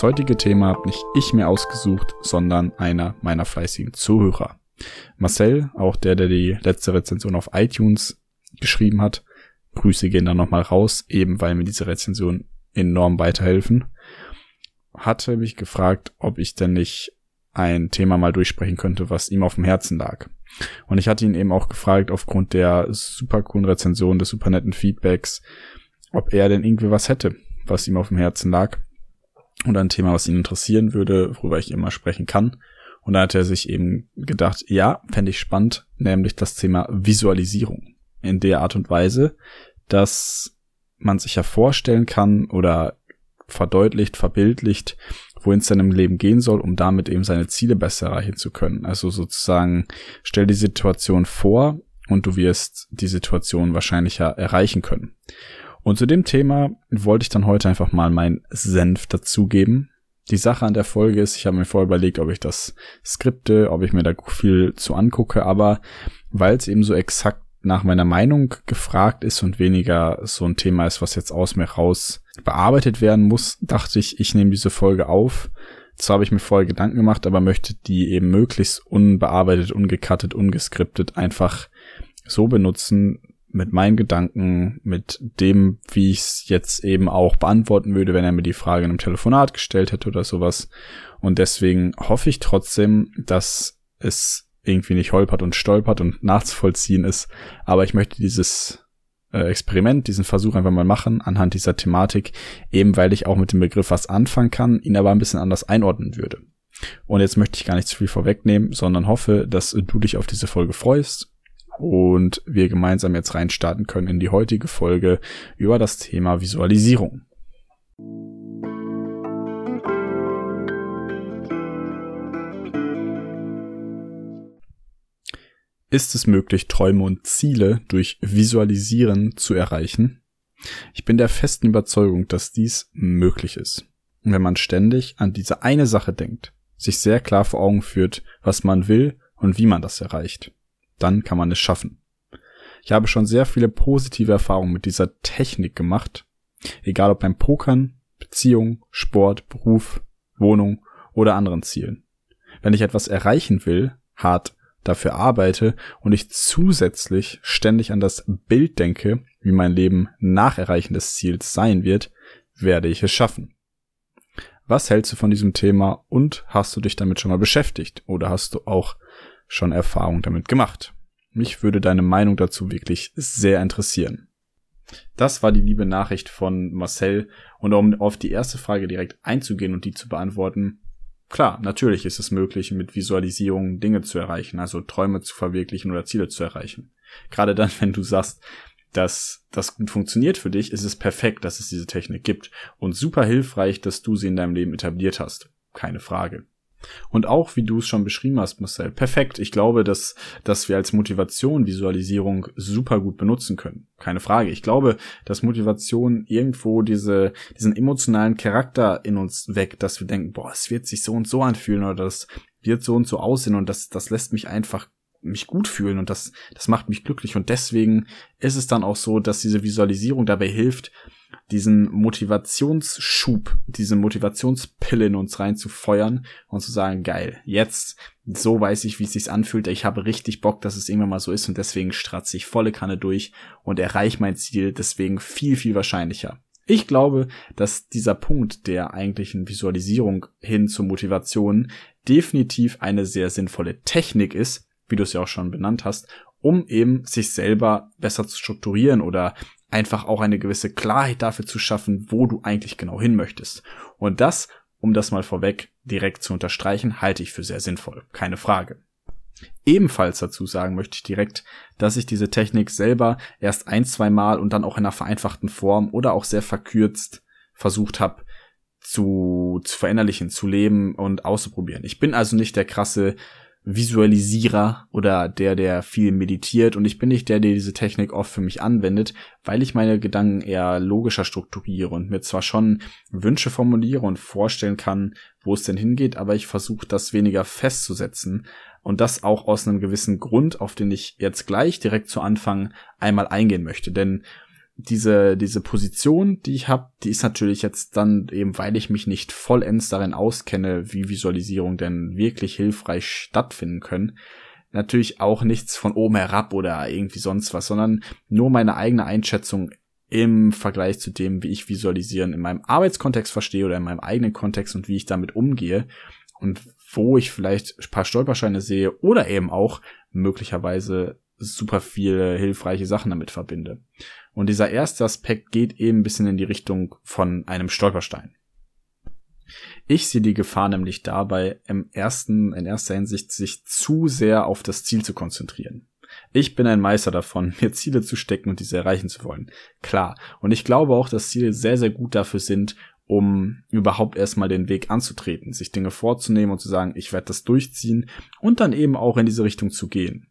Das heutige Thema habe nicht ich mir ausgesucht, sondern einer meiner fleißigen Zuhörer. Marcel, auch der, der die letzte Rezension auf iTunes geschrieben hat. Grüße gehen dann nochmal raus, eben weil mir diese Rezension enorm weiterhelfen. Hatte mich gefragt, ob ich denn nicht ein Thema mal durchsprechen könnte, was ihm auf dem Herzen lag. Und ich hatte ihn eben auch gefragt, aufgrund der super coolen Rezension, des super netten Feedbacks, ob er denn irgendwie was hätte, was ihm auf dem Herzen lag. Und ein Thema, was ihn interessieren würde, worüber ich immer sprechen kann. Und da hat er sich eben gedacht, ja, fände ich spannend, nämlich das Thema Visualisierung. In der Art und Weise, dass man sich ja vorstellen kann oder verdeutlicht, verbildlicht, wohin es dann im Leben gehen soll, um damit eben seine Ziele besser erreichen zu können. Also sozusagen, stell die Situation vor und du wirst die Situation wahrscheinlicher erreichen können. Und zu dem Thema wollte ich dann heute einfach mal meinen Senf dazugeben. Die Sache an der Folge ist, ich habe mir vorher überlegt, ob ich das skripte, ob ich mir da viel zu angucke, aber weil es eben so exakt nach meiner Meinung gefragt ist und weniger so ein Thema ist, was jetzt aus mir raus bearbeitet werden muss, dachte ich, ich nehme diese Folge auf. Zwar habe ich mir vorher Gedanken gemacht, aber möchte die eben möglichst unbearbeitet, ungekattet, ungeskriptet einfach so benutzen, mit meinen Gedanken, mit dem, wie ich es jetzt eben auch beantworten würde, wenn er mir die Frage in einem Telefonat gestellt hätte oder sowas. Und deswegen hoffe ich trotzdem, dass es irgendwie nicht holpert und stolpert und nachzuvollziehen ist. Aber ich möchte dieses äh, Experiment, diesen Versuch einfach mal machen anhand dieser Thematik, eben weil ich auch mit dem Begriff was anfangen kann, ihn aber ein bisschen anders einordnen würde. Und jetzt möchte ich gar nicht zu viel vorwegnehmen, sondern hoffe, dass du dich auf diese Folge freust und wir gemeinsam jetzt reinstarten können in die heutige Folge über das Thema Visualisierung. Ist es möglich, Träume und Ziele durch Visualisieren zu erreichen? Ich bin der festen Überzeugung, dass dies möglich ist. Und wenn man ständig an diese eine Sache denkt, sich sehr klar vor Augen führt, was man will und wie man das erreicht, dann kann man es schaffen. Ich habe schon sehr viele positive Erfahrungen mit dieser Technik gemacht, egal ob beim Pokern, Beziehung, Sport, Beruf, Wohnung oder anderen Zielen. Wenn ich etwas erreichen will, hart dafür arbeite und ich zusätzlich ständig an das Bild denke, wie mein Leben nach Erreichen des Ziels sein wird, werde ich es schaffen. Was hältst du von diesem Thema und hast du dich damit schon mal beschäftigt oder hast du auch schon Erfahrung damit gemacht? Mich würde deine Meinung dazu wirklich sehr interessieren. Das war die liebe Nachricht von Marcel und um auf die erste Frage direkt einzugehen und die zu beantworten, Klar, natürlich ist es möglich, mit Visualisierung Dinge zu erreichen, also Träume zu verwirklichen oder Ziele zu erreichen. Gerade dann, wenn du sagst, dass das gut funktioniert für dich, ist es perfekt, dass es diese Technik gibt und super hilfreich, dass du sie in deinem Leben etabliert hast. Keine Frage. Und auch, wie du es schon beschrieben hast, Marcel, perfekt. Ich glaube, dass, dass wir als Motivation Visualisierung super gut benutzen können. Keine Frage. Ich glaube, dass Motivation irgendwo diese, diesen emotionalen Charakter in uns weckt, dass wir denken, boah, es wird sich so und so anfühlen oder das wird so und so aussehen und das, das lässt mich einfach mich gut fühlen und das, das macht mich glücklich und deswegen ist es dann auch so, dass diese Visualisierung dabei hilft, diesen Motivationsschub, diese Motivationspille in uns reinzufeuern und zu sagen, geil, jetzt, so weiß ich, wie es sich anfühlt, ich habe richtig Bock, dass es irgendwann mal so ist und deswegen stratze ich volle Kanne durch und erreiche mein Ziel deswegen viel, viel wahrscheinlicher. Ich glaube, dass dieser Punkt der eigentlichen Visualisierung hin zur Motivation definitiv eine sehr sinnvolle Technik ist, wie du es ja auch schon benannt hast, um eben sich selber besser zu strukturieren oder einfach auch eine gewisse Klarheit dafür zu schaffen, wo du eigentlich genau hin möchtest. Und das, um das mal vorweg direkt zu unterstreichen, halte ich für sehr sinnvoll. Keine Frage. Ebenfalls dazu sagen möchte ich direkt, dass ich diese Technik selber erst ein, zwei Mal und dann auch in einer vereinfachten Form oder auch sehr verkürzt versucht habe zu, zu verinnerlichen, zu leben und auszuprobieren. Ich bin also nicht der krasse Visualisierer oder der, der viel meditiert. Und ich bin nicht der, der diese Technik oft für mich anwendet, weil ich meine Gedanken eher logischer strukturiere und mir zwar schon Wünsche formuliere und vorstellen kann, wo es denn hingeht, aber ich versuche das weniger festzusetzen und das auch aus einem gewissen Grund, auf den ich jetzt gleich direkt zu Anfang einmal eingehen möchte, denn diese, diese Position, die ich habe, die ist natürlich jetzt dann eben, weil ich mich nicht vollends darin auskenne, wie Visualisierung denn wirklich hilfreich stattfinden können, natürlich auch nichts von oben herab oder irgendwie sonst was, sondern nur meine eigene Einschätzung im Vergleich zu dem, wie ich Visualisieren in meinem Arbeitskontext verstehe oder in meinem eigenen Kontext und wie ich damit umgehe und wo ich vielleicht ein paar Stolperscheine sehe oder eben auch möglicherweise super viele hilfreiche Sachen damit verbinde. Und dieser erste Aspekt geht eben ein bisschen in die Richtung von einem Stolperstein. Ich sehe die Gefahr nämlich dabei, im ersten, in erster Hinsicht sich zu sehr auf das Ziel zu konzentrieren. Ich bin ein Meister davon, mir Ziele zu stecken und diese erreichen zu wollen. Klar. Und ich glaube auch, dass Ziele sehr, sehr gut dafür sind, um überhaupt erstmal den Weg anzutreten, sich Dinge vorzunehmen und zu sagen, ich werde das durchziehen und dann eben auch in diese Richtung zu gehen.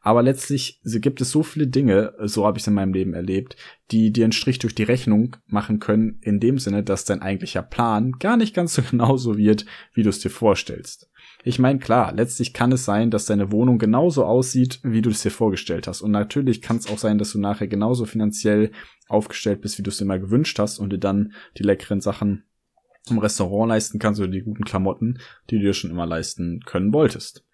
Aber letztlich gibt es so viele Dinge, so habe ich es in meinem Leben erlebt, die dir einen Strich durch die Rechnung machen können, in dem Sinne, dass dein eigentlicher Plan gar nicht ganz so genauso wird, wie du es dir vorstellst. Ich meine, klar, letztlich kann es sein, dass deine Wohnung genauso aussieht, wie du es dir vorgestellt hast. Und natürlich kann es auch sein, dass du nachher genauso finanziell aufgestellt bist, wie du es dir mal gewünscht hast und dir dann die leckeren Sachen im Restaurant leisten kannst oder die guten Klamotten, die du dir schon immer leisten können wolltest.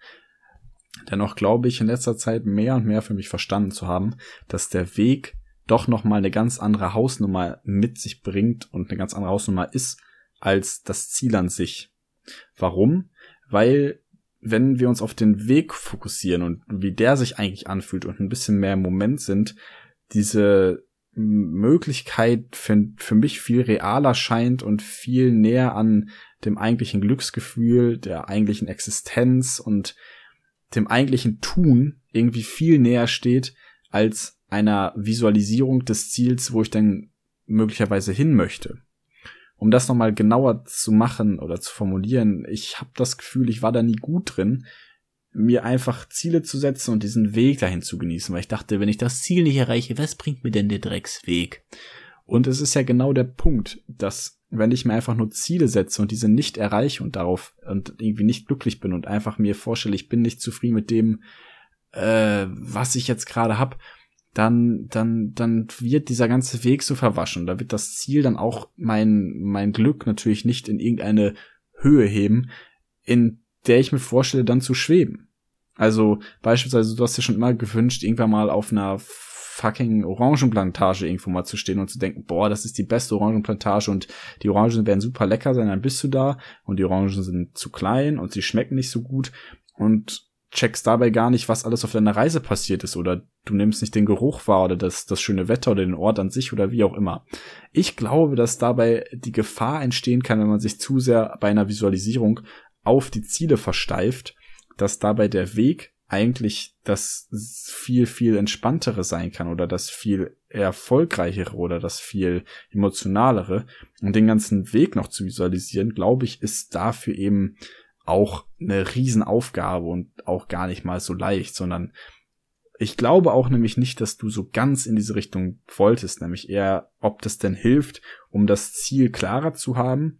Dennoch glaube ich in letzter Zeit mehr und mehr für mich verstanden zu haben, dass der Weg doch nochmal eine ganz andere Hausnummer mit sich bringt und eine ganz andere Hausnummer ist als das Ziel an sich. Warum? Weil wenn wir uns auf den Weg fokussieren und wie der sich eigentlich anfühlt und ein bisschen mehr im Moment sind, diese Möglichkeit für, für mich viel realer scheint und viel näher an dem eigentlichen Glücksgefühl, der eigentlichen Existenz und dem eigentlichen Tun irgendwie viel näher steht als einer Visualisierung des Ziels, wo ich dann möglicherweise hin möchte. Um das nochmal genauer zu machen oder zu formulieren, ich habe das Gefühl, ich war da nie gut drin, mir einfach Ziele zu setzen und diesen Weg dahin zu genießen, weil ich dachte, wenn ich das Ziel nicht erreiche, was bringt mir denn der Drecksweg? Und es ist ja genau der Punkt, dass wenn ich mir einfach nur Ziele setze und diese nicht erreiche und darauf und irgendwie nicht glücklich bin und einfach mir vorstelle, ich bin nicht zufrieden mit dem, äh, was ich jetzt gerade hab, dann, dann, dann wird dieser ganze Weg so verwaschen. Da wird das Ziel dann auch mein, mein Glück natürlich nicht in irgendeine Höhe heben, in der ich mir vorstelle, dann zu schweben. Also beispielsweise, du hast dir schon immer gewünscht, irgendwann mal auf einer fucking Orangenplantage irgendwo mal zu stehen und zu denken, boah, das ist die beste Orangenplantage und die Orangen werden super lecker sein, dann bist du da und die Orangen sind zu klein und sie schmecken nicht so gut und checkst dabei gar nicht, was alles auf deiner Reise passiert ist oder du nimmst nicht den Geruch wahr oder das, das schöne Wetter oder den Ort an sich oder wie auch immer. Ich glaube, dass dabei die Gefahr entstehen kann, wenn man sich zu sehr bei einer Visualisierung auf die Ziele versteift, dass dabei der Weg eigentlich das viel, viel entspanntere sein kann oder das viel erfolgreichere oder das viel emotionalere. Und den ganzen Weg noch zu visualisieren, glaube ich, ist dafür eben auch eine Riesenaufgabe und auch gar nicht mal so leicht, sondern ich glaube auch nämlich nicht, dass du so ganz in diese Richtung wolltest, nämlich eher, ob das denn hilft, um das Ziel klarer zu haben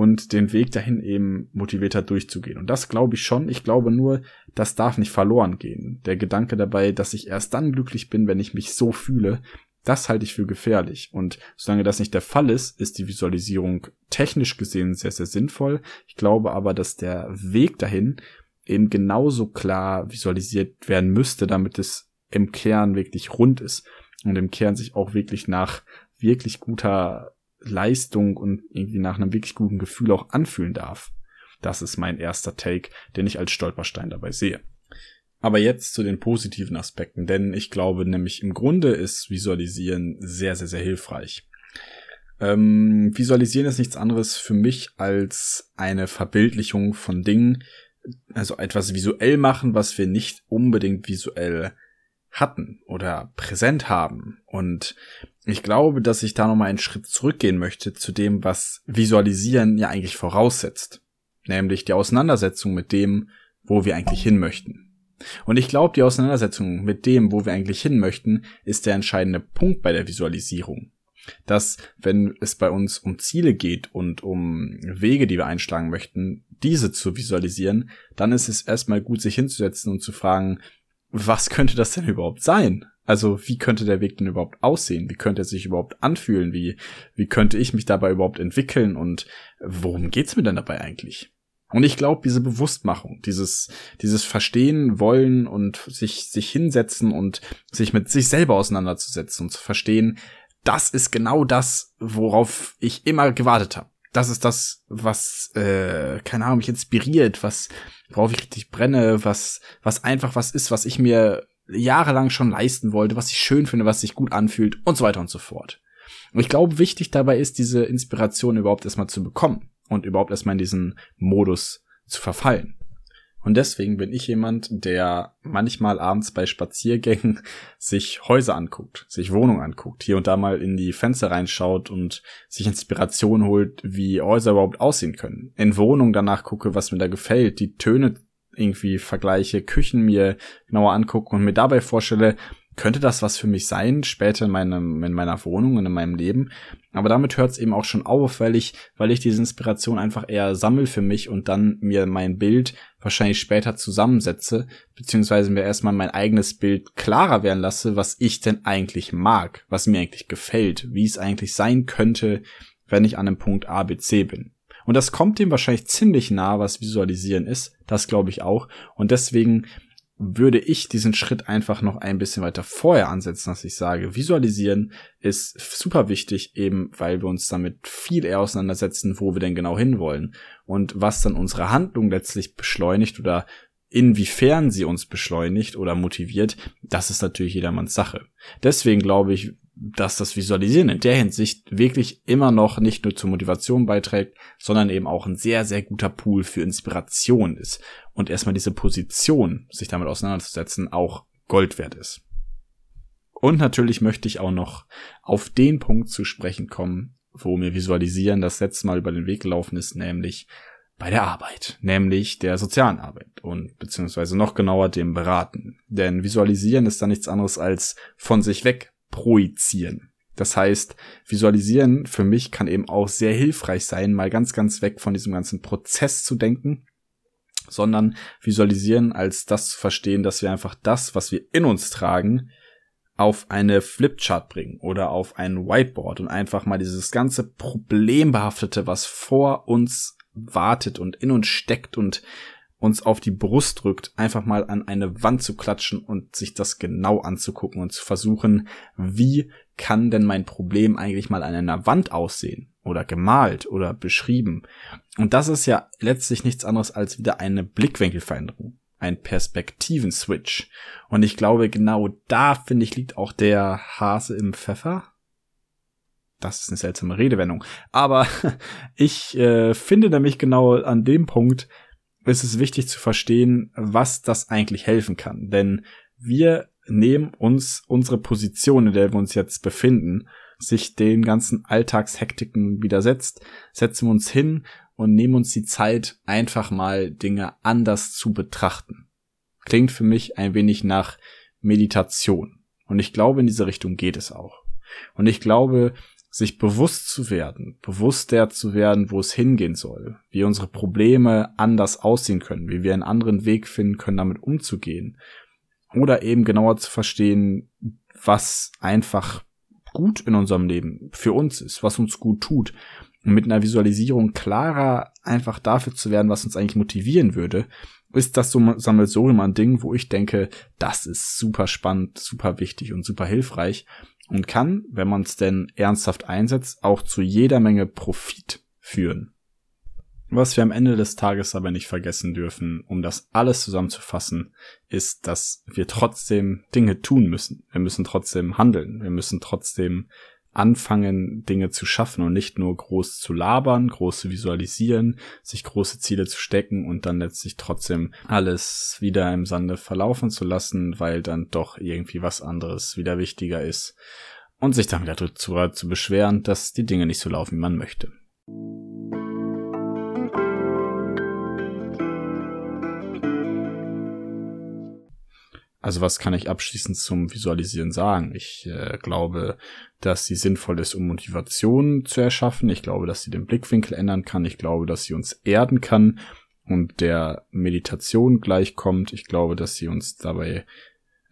und den Weg dahin eben motivierter durchzugehen. Und das glaube ich schon. Ich glaube nur, das darf nicht verloren gehen. Der Gedanke dabei, dass ich erst dann glücklich bin, wenn ich mich so fühle, das halte ich für gefährlich. Und solange das nicht der Fall ist, ist die Visualisierung technisch gesehen sehr, sehr sinnvoll. Ich glaube aber, dass der Weg dahin eben genauso klar visualisiert werden müsste, damit es im Kern wirklich rund ist und im Kern sich auch wirklich nach wirklich guter Leistung und irgendwie nach einem wirklich guten Gefühl auch anfühlen darf. Das ist mein erster Take, den ich als Stolperstein dabei sehe. Aber jetzt zu den positiven Aspekten, denn ich glaube nämlich im Grunde ist Visualisieren sehr, sehr, sehr hilfreich. Ähm, Visualisieren ist nichts anderes für mich als eine Verbildlichung von Dingen, also etwas visuell machen, was wir nicht unbedingt visuell hatten oder präsent haben. Und ich glaube, dass ich da nochmal einen Schritt zurückgehen möchte zu dem, was Visualisieren ja eigentlich voraussetzt. Nämlich die Auseinandersetzung mit dem, wo wir eigentlich hin möchten. Und ich glaube, die Auseinandersetzung mit dem, wo wir eigentlich hin möchten, ist der entscheidende Punkt bei der Visualisierung. Dass, wenn es bei uns um Ziele geht und um Wege, die wir einschlagen möchten, diese zu visualisieren, dann ist es erstmal gut, sich hinzusetzen und zu fragen, was könnte das denn überhaupt sein? Also wie könnte der Weg denn überhaupt aussehen? Wie könnte er sich überhaupt anfühlen? Wie, wie könnte ich mich dabei überhaupt entwickeln? Und worum geht's mir denn dabei eigentlich? Und ich glaube, diese Bewusstmachung, dieses, dieses Verstehen wollen und sich, sich hinsetzen und sich mit sich selber auseinanderzusetzen und zu verstehen, das ist genau das, worauf ich immer gewartet habe. Das ist das, was, äh, keine Ahnung, mich inspiriert, was, worauf ich richtig brenne, was, was einfach was ist, was ich mir jahrelang schon leisten wollte, was ich schön finde, was sich gut anfühlt und so weiter und so fort. Und ich glaube, wichtig dabei ist, diese Inspiration überhaupt erstmal zu bekommen und überhaupt erstmal in diesen Modus zu verfallen. Und deswegen bin ich jemand, der manchmal abends bei Spaziergängen sich Häuser anguckt, sich Wohnungen anguckt, hier und da mal in die Fenster reinschaut und sich Inspiration holt, wie Häuser überhaupt aussehen können. In Wohnungen danach gucke, was mir da gefällt, die Töne irgendwie vergleiche, Küchen mir genauer angucke und mir dabei vorstelle, könnte das was für mich sein, später in, meinem, in meiner Wohnung und in meinem Leben. Aber damit hört es eben auch schon auf, weil ich, weil ich diese Inspiration einfach eher sammel für mich und dann mir mein Bild wahrscheinlich später zusammensetze, beziehungsweise mir erstmal mein eigenes Bild klarer werden lasse, was ich denn eigentlich mag, was mir eigentlich gefällt, wie es eigentlich sein könnte, wenn ich an einem Punkt A, B, C bin. Und das kommt dem wahrscheinlich ziemlich nah, was Visualisieren ist. Das glaube ich auch. Und deswegen würde ich diesen Schritt einfach noch ein bisschen weiter vorher ansetzen, dass ich sage, visualisieren ist super wichtig, eben weil wir uns damit viel eher auseinandersetzen, wo wir denn genau hinwollen und was dann unsere Handlung letztlich beschleunigt oder inwiefern sie uns beschleunigt oder motiviert, das ist natürlich jedermanns Sache. Deswegen glaube ich, dass das Visualisieren in der Hinsicht wirklich immer noch nicht nur zur Motivation beiträgt, sondern eben auch ein sehr, sehr guter Pool für Inspiration ist. Und erstmal diese Position, sich damit auseinanderzusetzen, auch Gold wert ist. Und natürlich möchte ich auch noch auf den Punkt zu sprechen kommen, wo mir Visualisieren das letzte Mal über den Weg gelaufen ist, nämlich bei der Arbeit, nämlich der sozialen Arbeit und beziehungsweise noch genauer dem Beraten. Denn Visualisieren ist da nichts anderes als von sich weg projizieren. Das heißt, visualisieren für mich kann eben auch sehr hilfreich sein, mal ganz, ganz weg von diesem ganzen Prozess zu denken, sondern visualisieren als das zu verstehen, dass wir einfach das, was wir in uns tragen, auf eine Flipchart bringen oder auf ein Whiteboard und einfach mal dieses ganze Problembehaftete, was vor uns wartet und in uns steckt und uns auf die Brust drückt, einfach mal an eine Wand zu klatschen und sich das genau anzugucken und zu versuchen, wie kann denn mein Problem eigentlich mal an einer Wand aussehen oder gemalt oder beschrieben. Und das ist ja letztlich nichts anderes als wieder eine Blickwinkelveränderung, ein Perspektiven-Switch. Und ich glaube, genau da, finde ich, liegt auch der Hase im Pfeffer. Das ist eine seltsame Redewendung. Aber ich äh, finde nämlich genau an dem Punkt, ist es wichtig zu verstehen, was das eigentlich helfen kann. Denn wir nehmen uns unsere Position, in der wir uns jetzt befinden, sich den ganzen Alltagshektiken widersetzt, setzen wir uns hin und nehmen uns die Zeit, einfach mal Dinge anders zu betrachten. Klingt für mich ein wenig nach Meditation. Und ich glaube, in diese Richtung geht es auch. Und ich glaube, sich bewusst zu werden, bewusster zu werden, wo es hingehen soll, wie unsere Probleme anders aussehen können, wie wir einen anderen Weg finden können, damit umzugehen. Oder eben genauer zu verstehen, was einfach gut in unserem Leben für uns ist, was uns gut tut. Und mit einer Visualisierung klarer einfach dafür zu werden, was uns eigentlich motivieren würde, ist das so Sammelsurium an Dingen, wo ich denke, das ist super spannend, super wichtig und super hilfreich und kann, wenn man es denn ernsthaft einsetzt, auch zu jeder Menge Profit führen. Was wir am Ende des Tages aber nicht vergessen dürfen, um das alles zusammenzufassen, ist, dass wir trotzdem Dinge tun müssen. Wir müssen trotzdem handeln. Wir müssen trotzdem anfangen, Dinge zu schaffen und nicht nur groß zu labern, groß zu visualisieren, sich große Ziele zu stecken und dann letztlich trotzdem alles wieder im Sande verlaufen zu lassen, weil dann doch irgendwie was anderes wieder wichtiger ist und sich dann wieder dazu zu beschweren, dass die Dinge nicht so laufen, wie man möchte. Also was kann ich abschließend zum Visualisieren sagen? Ich äh, glaube, dass sie sinnvoll ist, um Motivation zu erschaffen. Ich glaube, dass sie den Blickwinkel ändern kann. Ich glaube, dass sie uns erden kann und der Meditation gleichkommt. Ich glaube, dass sie uns dabei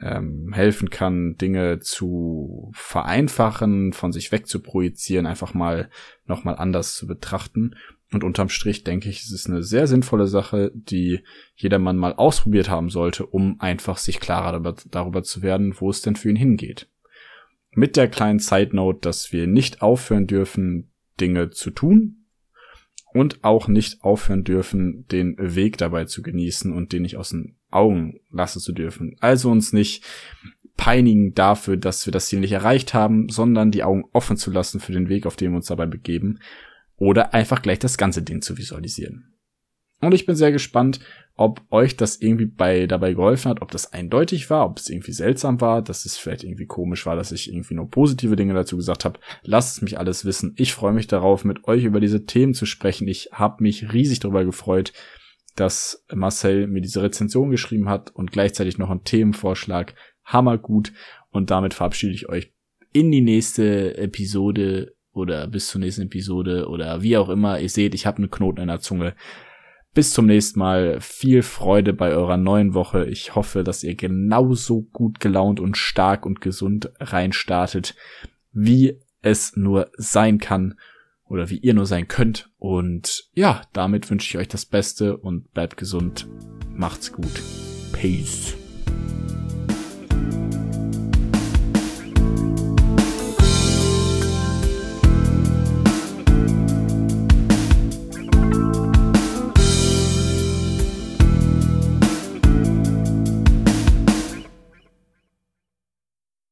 ähm, helfen kann, Dinge zu vereinfachen, von sich weg zu projizieren, einfach mal nochmal anders zu betrachten. Und unterm Strich denke ich, es ist eine sehr sinnvolle Sache, die jedermann mal ausprobiert haben sollte, um einfach sich klarer darüber, darüber zu werden, wo es denn für ihn hingeht. Mit der kleinen Side Note, dass wir nicht aufhören dürfen, Dinge zu tun und auch nicht aufhören dürfen, den Weg dabei zu genießen und den nicht aus den Augen lassen zu dürfen. Also uns nicht peinigen dafür, dass wir das Ziel nicht erreicht haben, sondern die Augen offen zu lassen für den Weg, auf dem wir uns dabei begeben oder einfach gleich das ganze Ding zu visualisieren. Und ich bin sehr gespannt, ob euch das irgendwie bei dabei geholfen hat, ob das eindeutig war, ob es irgendwie seltsam war, dass es vielleicht irgendwie komisch war, dass ich irgendwie nur positive Dinge dazu gesagt habe. Lasst es mich alles wissen. Ich freue mich darauf, mit euch über diese Themen zu sprechen. Ich habe mich riesig darüber gefreut, dass Marcel mir diese Rezension geschrieben hat und gleichzeitig noch einen Themenvorschlag. Hammergut. Und damit verabschiede ich euch in die nächste Episode oder bis zur nächsten Episode oder wie auch immer. Ihr seht, ich habe einen Knoten in der Zunge. Bis zum nächsten Mal. Viel Freude bei eurer neuen Woche. Ich hoffe, dass ihr genauso gut gelaunt und stark und gesund reinstartet, wie es nur sein kann oder wie ihr nur sein könnt. Und ja, damit wünsche ich euch das Beste und bleibt gesund. Macht's gut. Peace.